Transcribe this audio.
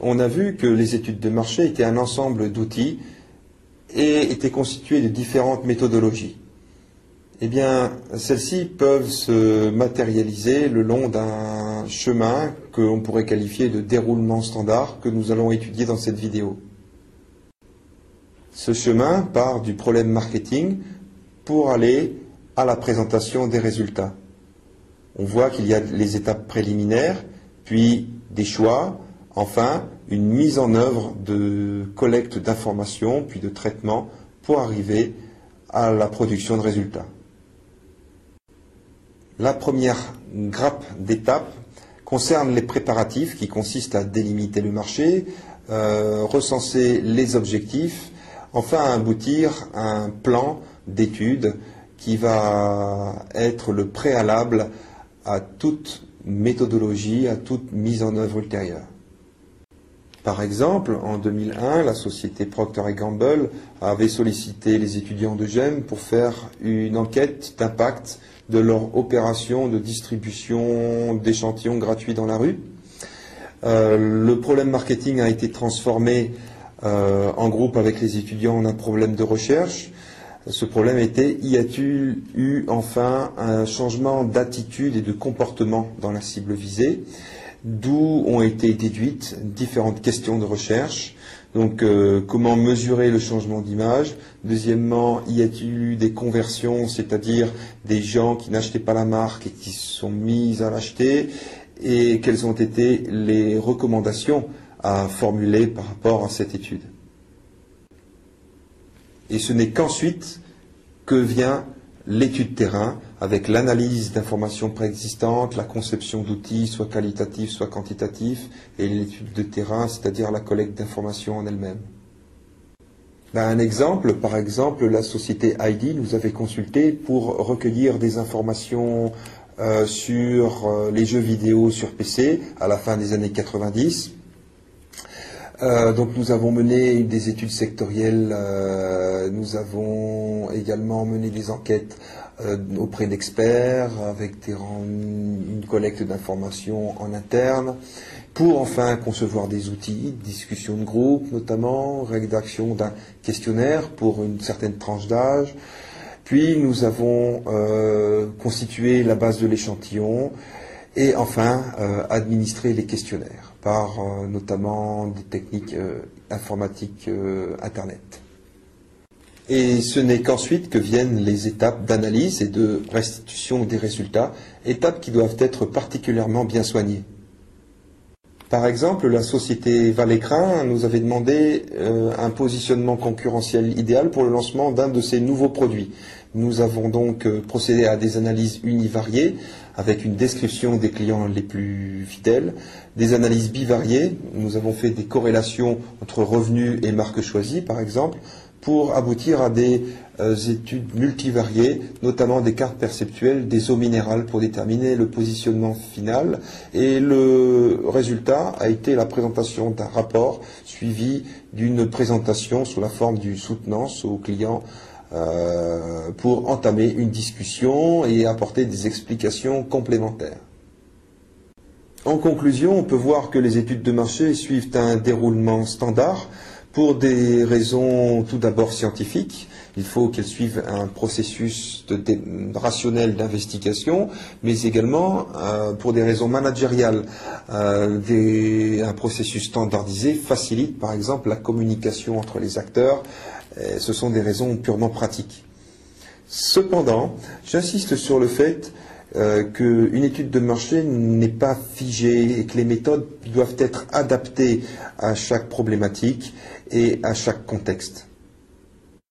on a vu que les études de marché étaient un ensemble d'outils et étaient constituées de différentes méthodologies. Eh bien, celles-ci peuvent se matérialiser le long d'un chemin que l'on pourrait qualifier de déroulement standard que nous allons étudier dans cette vidéo. Ce chemin part du problème marketing pour aller à la présentation des résultats. On voit qu'il y a les étapes préliminaires, puis des choix, enfin une mise en œuvre de collecte d'informations, puis de traitement pour arriver à la production de résultats. La première grappe d'étapes concerne les préparatifs qui consistent à délimiter le marché, euh, recenser les objectifs, enfin aboutir à un plan d'études qui va être le préalable à toute méthodologie, à toute mise en œuvre ultérieure. Par exemple, en 2001, la société Procter Gamble avait sollicité les étudiants de GEM pour faire une enquête d'impact de leur opération de distribution d'échantillons gratuits dans la rue. Euh, le problème marketing a été transformé euh, en groupe avec les étudiants en un problème de recherche. Ce problème était y a-t-il eu enfin un changement d'attitude et de comportement dans la cible visée d'où ont été déduites différentes questions de recherche. Donc, euh, comment mesurer le changement d'image Deuxièmement, y a-t-il eu des conversions, c'est-à-dire des gens qui n'achetaient pas la marque et qui se sont mis à l'acheter Et quelles ont été les recommandations à formuler par rapport à cette étude Et ce n'est qu'ensuite que vient l'étude terrain avec l'analyse d'informations préexistantes, la conception d'outils, soit qualitatifs, soit quantitatifs, et l'étude de terrain, c'est-à-dire la collecte d'informations en elle-même. Ben, un exemple, par exemple, la société ID nous avait consulté pour recueillir des informations euh, sur euh, les jeux vidéo sur PC à la fin des années 90. Euh, donc nous avons mené des études sectorielles, nous avons également mené des enquêtes euh, auprès d'experts, avec une collecte d'informations en interne, pour enfin concevoir des outils, discussion de groupe notamment, rédaction d'un questionnaire pour une certaine tranche d'âge. Puis nous avons euh, constitué la base de l'échantillon et enfin euh, administré les questionnaires par notamment des techniques informatiques Internet. Et ce n'est qu'ensuite que viennent les étapes d'analyse et de restitution des résultats, étapes qui doivent être particulièrement bien soignées. Par exemple, la société Valécrin nous avait demandé euh, un positionnement concurrentiel idéal pour le lancement d'un de ses nouveaux produits. Nous avons donc euh, procédé à des analyses univariées avec une description des clients les plus fidèles, des analyses bivariées. Nous avons fait des corrélations entre revenus et marques choisies, par exemple, pour aboutir à des euh, études multivariées, notamment des cartes perceptuelles des eaux minérales pour déterminer le positionnement final. Et le résultat a été la présentation d'un rapport suivi d'une présentation sous la forme du soutenance aux clients euh, pour entamer une discussion et apporter des explications complémentaires. En conclusion, on peut voir que les études de marché suivent un déroulement standard pour des raisons tout d'abord scientifiques. Il faut qu'elles suivent un processus rationnel d'investigation, mais également euh, pour des raisons managériales. Euh, un processus standardisé facilite par exemple la communication entre les acteurs. ce sont des raisons purement pratiques. Cependant, j'insiste sur le fait euh, qu'une étude de marché n'est pas figée et que les méthodes doivent être adaptées à chaque problématique et à chaque contexte.